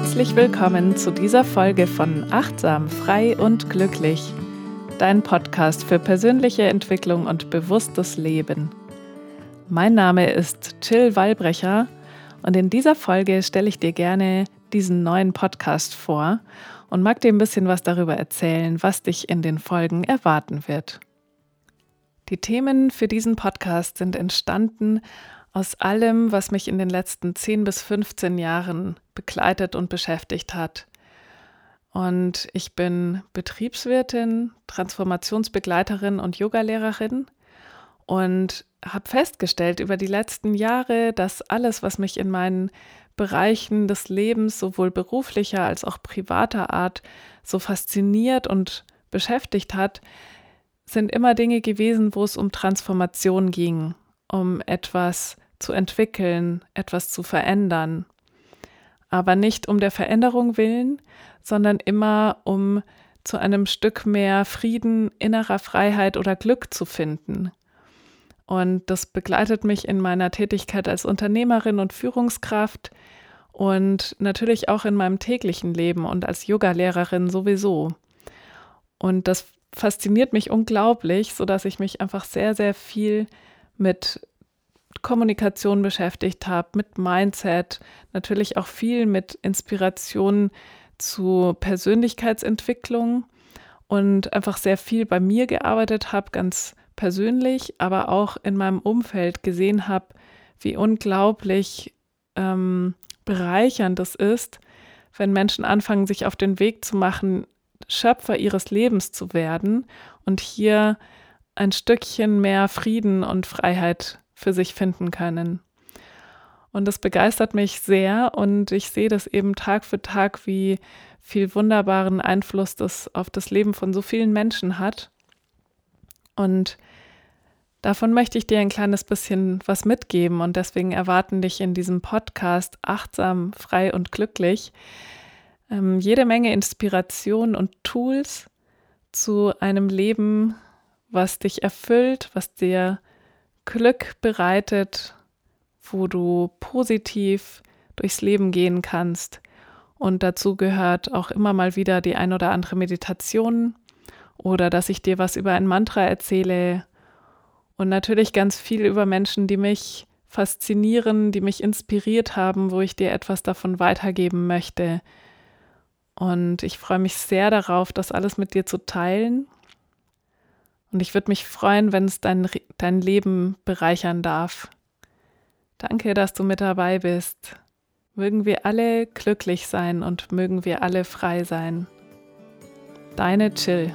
Herzlich willkommen zu dieser Folge von Achtsam, Frei und Glücklich, dein Podcast für persönliche Entwicklung und bewusstes Leben. Mein Name ist Jill Wallbrecher und in dieser Folge stelle ich dir gerne diesen neuen Podcast vor und mag dir ein bisschen was darüber erzählen, was dich in den Folgen erwarten wird. Die Themen für diesen Podcast sind entstanden aus allem, was mich in den letzten 10 bis 15 Jahren begleitet und beschäftigt hat. Und ich bin Betriebswirtin, Transformationsbegleiterin und Yogalehrerin und habe festgestellt über die letzten Jahre, dass alles, was mich in meinen Bereichen des Lebens, sowohl beruflicher als auch privater Art, so fasziniert und beschäftigt hat, sind immer Dinge gewesen, wo es um Transformation ging, um etwas zu entwickeln, etwas zu verändern. Aber nicht um der Veränderung willen, sondern immer um zu einem Stück mehr Frieden, innerer Freiheit oder Glück zu finden. Und das begleitet mich in meiner Tätigkeit als Unternehmerin und Führungskraft und natürlich auch in meinem täglichen Leben und als Yogalehrerin sowieso. Und das fasziniert mich unglaublich, sodass ich mich einfach sehr, sehr viel mit Kommunikation beschäftigt habe, mit Mindset, natürlich auch viel mit Inspiration zu Persönlichkeitsentwicklung und einfach sehr viel bei mir gearbeitet habe, ganz persönlich, aber auch in meinem Umfeld gesehen habe, wie unglaublich ähm, bereichernd es ist, wenn Menschen anfangen, sich auf den Weg zu machen, Schöpfer ihres Lebens zu werden und hier ein Stückchen mehr Frieden und Freiheit für sich finden können. Und das begeistert mich sehr und ich sehe das eben Tag für Tag, wie viel wunderbaren Einfluss das auf das Leben von so vielen Menschen hat. Und davon möchte ich dir ein kleines bisschen was mitgeben und deswegen erwarten dich in diesem Podcast achtsam, frei und glücklich ähm, jede Menge Inspiration und Tools zu einem Leben, was dich erfüllt, was dir Glück bereitet, wo du positiv durchs Leben gehen kannst. Und dazu gehört auch immer mal wieder die ein oder andere Meditation oder dass ich dir was über ein Mantra erzähle und natürlich ganz viel über Menschen, die mich faszinieren, die mich inspiriert haben, wo ich dir etwas davon weitergeben möchte. Und ich freue mich sehr darauf, das alles mit dir zu teilen und ich würde mich freuen, wenn es dein, dein Leben bereichern darf. Danke, dass du mit dabei bist. Mögen wir alle glücklich sein und mögen wir alle frei sein. Deine Chill.